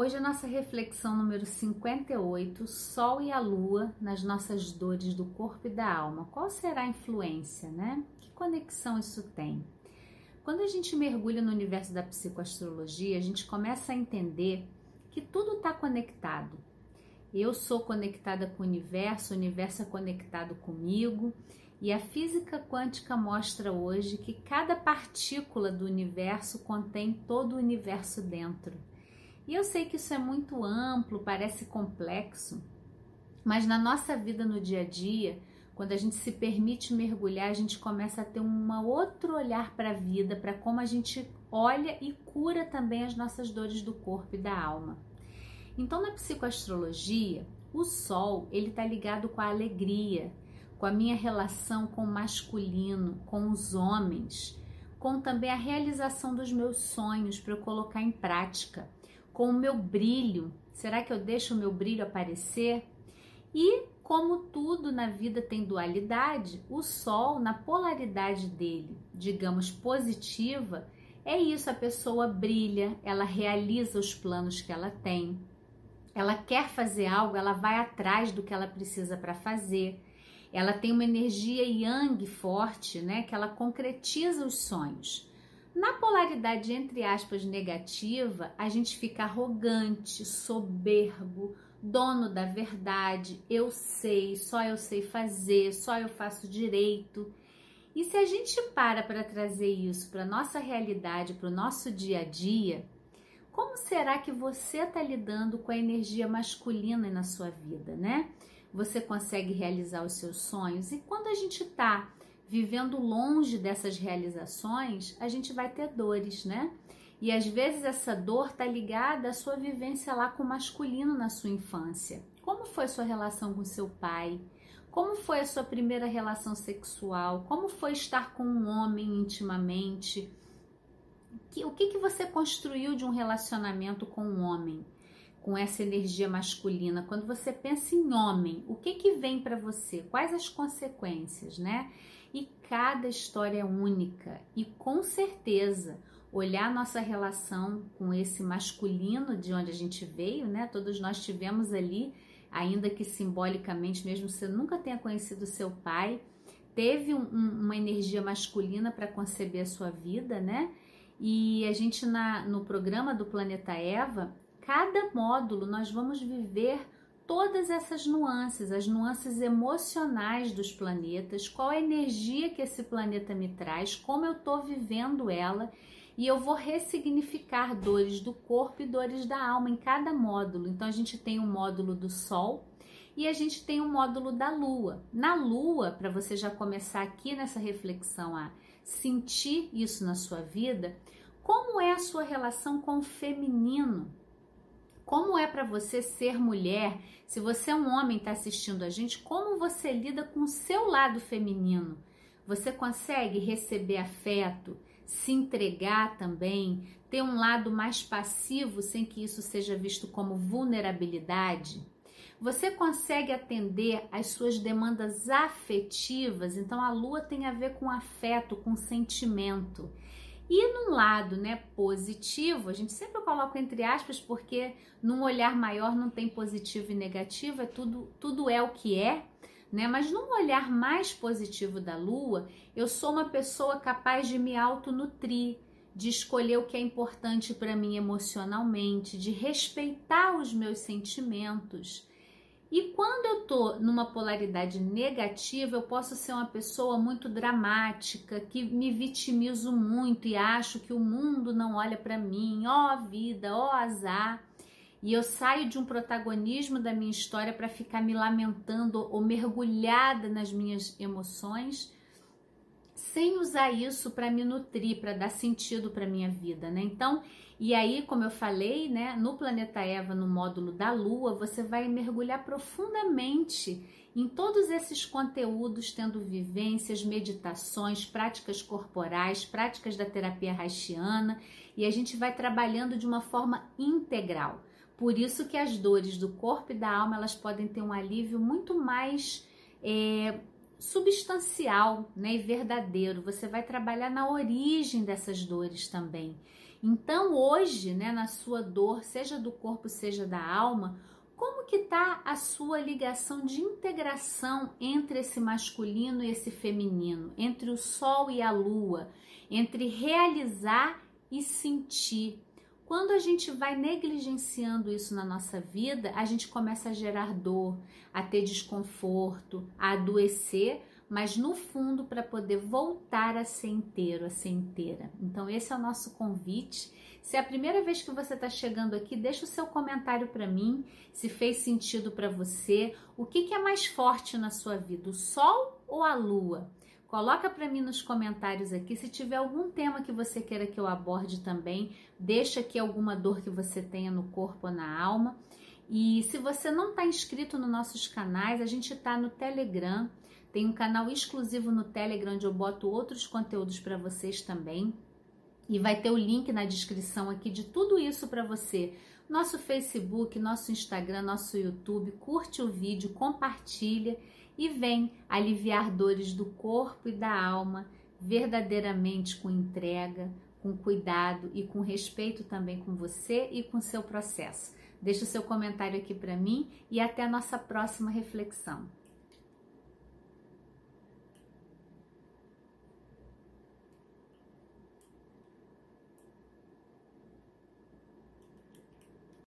Hoje a nossa reflexão número 58, Sol e a Lua nas nossas dores do corpo e da alma. Qual será a influência, né? Que conexão isso tem? Quando a gente mergulha no universo da psicoastrologia, a gente começa a entender que tudo está conectado. Eu sou conectada com o universo, o universo é conectado comigo, e a física quântica mostra hoje que cada partícula do universo contém todo o universo dentro. E eu sei que isso é muito amplo, parece complexo, mas na nossa vida no dia a dia, quando a gente se permite mergulhar, a gente começa a ter um outro olhar para a vida, para como a gente olha e cura também as nossas dores do corpo e da alma. Então, na psicoastrologia, o sol ele está ligado com a alegria, com a minha relação com o masculino, com os homens, com também a realização dos meus sonhos para eu colocar em prática, com o meu brilho. Será que eu deixo o meu brilho aparecer? E como tudo na vida tem dualidade, o Sol, na polaridade dele, digamos positiva, é isso: a pessoa brilha, ela realiza os planos que ela tem, ela quer fazer algo, ela vai atrás do que ela precisa para fazer. Ela tem uma energia yang forte, né, que ela concretiza os sonhos. Na polaridade entre aspas negativa, a gente fica arrogante, soberbo, dono da verdade, eu sei, só eu sei fazer, só eu faço direito. E se a gente para para trazer isso para nossa realidade, para o nosso dia a dia, como será que você está lidando com a energia masculina na sua vida, né? Você consegue realizar os seus sonhos? E quando a gente está vivendo longe dessas realizações, a gente vai ter dores, né? E às vezes essa dor está ligada à sua vivência lá com o masculino na sua infância. Como foi sua relação com seu pai? Como foi a sua primeira relação sexual? Como foi estar com um homem intimamente? o que, que você construiu de um relacionamento com um homem, com essa energia masculina? Quando você pensa em homem, o que, que vem para você? Quais as consequências, né? E cada história é única e com certeza olhar nossa relação com esse masculino de onde a gente veio, né? Todos nós tivemos ali, ainda que simbolicamente, mesmo você nunca tenha conhecido seu pai, teve um, um, uma energia masculina para conceber a sua vida, né? E a gente na, no programa do Planeta Eva, cada módulo nós vamos viver todas essas nuances, as nuances emocionais dos planetas, qual a energia que esse planeta me traz, como eu estou vivendo ela, e eu vou ressignificar dores do corpo e dores da alma em cada módulo. Então a gente tem um módulo do Sol e a gente tem o um módulo da Lua. Na Lua, para você já começar aqui nessa reflexão a sentir isso na sua vida, como é a sua relação com o feminino? Como é para você ser mulher? Se você é um homem está assistindo a gente, como você lida com o seu lado feminino? Você consegue receber afeto, se entregar também, ter um lado mais passivo sem que isso seja visto como vulnerabilidade? Você consegue atender às suas demandas afetivas? Então a lua tem a ver com afeto, com sentimento. E num lado né, positivo, a gente sempre coloca entre aspas, porque num olhar maior não tem positivo e negativo, é tudo, tudo é o que é, né? Mas num olhar mais positivo da lua, eu sou uma pessoa capaz de me autonutrir, de escolher o que é importante para mim emocionalmente, de respeitar os meus sentimentos e quando eu tô numa polaridade negativa, eu posso ser uma pessoa muito dramática, que me vitimizo muito e acho que o mundo não olha para mim, ó oh, vida, ó oh, azar. E eu saio de um protagonismo da minha história para ficar me lamentando ou mergulhada nas minhas emoções, sem usar isso para me nutrir, para dar sentido para minha vida, né? Então, e aí, como eu falei, né, no planeta Eva, no módulo da Lua, você vai mergulhar profundamente em todos esses conteúdos, tendo vivências, meditações, práticas corporais, práticas da terapia haitiana, e a gente vai trabalhando de uma forma integral. Por isso que as dores do corpo e da alma elas podem ter um alívio muito mais é, substancial né, e verdadeiro. Você vai trabalhar na origem dessas dores também. Então, hoje, né, na sua dor, seja do corpo, seja da alma, como que tá a sua ligação de integração entre esse masculino e esse feminino, entre o sol e a lua, entre realizar e sentir? Quando a gente vai negligenciando isso na nossa vida, a gente começa a gerar dor, a ter desconforto, a adoecer, mas no fundo para poder voltar a ser inteiro, a ser inteira. Então esse é o nosso convite se é a primeira vez que você está chegando aqui, deixa o seu comentário para mim, se fez sentido para você, o que, que é mais forte na sua vida, o sol ou a lua? Coloca para mim nos comentários aqui se tiver algum tema que você queira que eu aborde também. Deixa aqui alguma dor que você tenha no corpo ou na alma. E se você não está inscrito nos nossos canais, a gente está no Telegram. Tem um canal exclusivo no Telegram onde eu boto outros conteúdos para vocês também. E vai ter o link na descrição aqui de tudo isso para você. Nosso Facebook, nosso Instagram, nosso YouTube. Curte o vídeo, compartilha e vem aliviar dores do corpo e da alma verdadeiramente com entrega, com cuidado e com respeito também com você e com seu processo. Deixe o seu comentário aqui para mim e até a nossa próxima reflexão.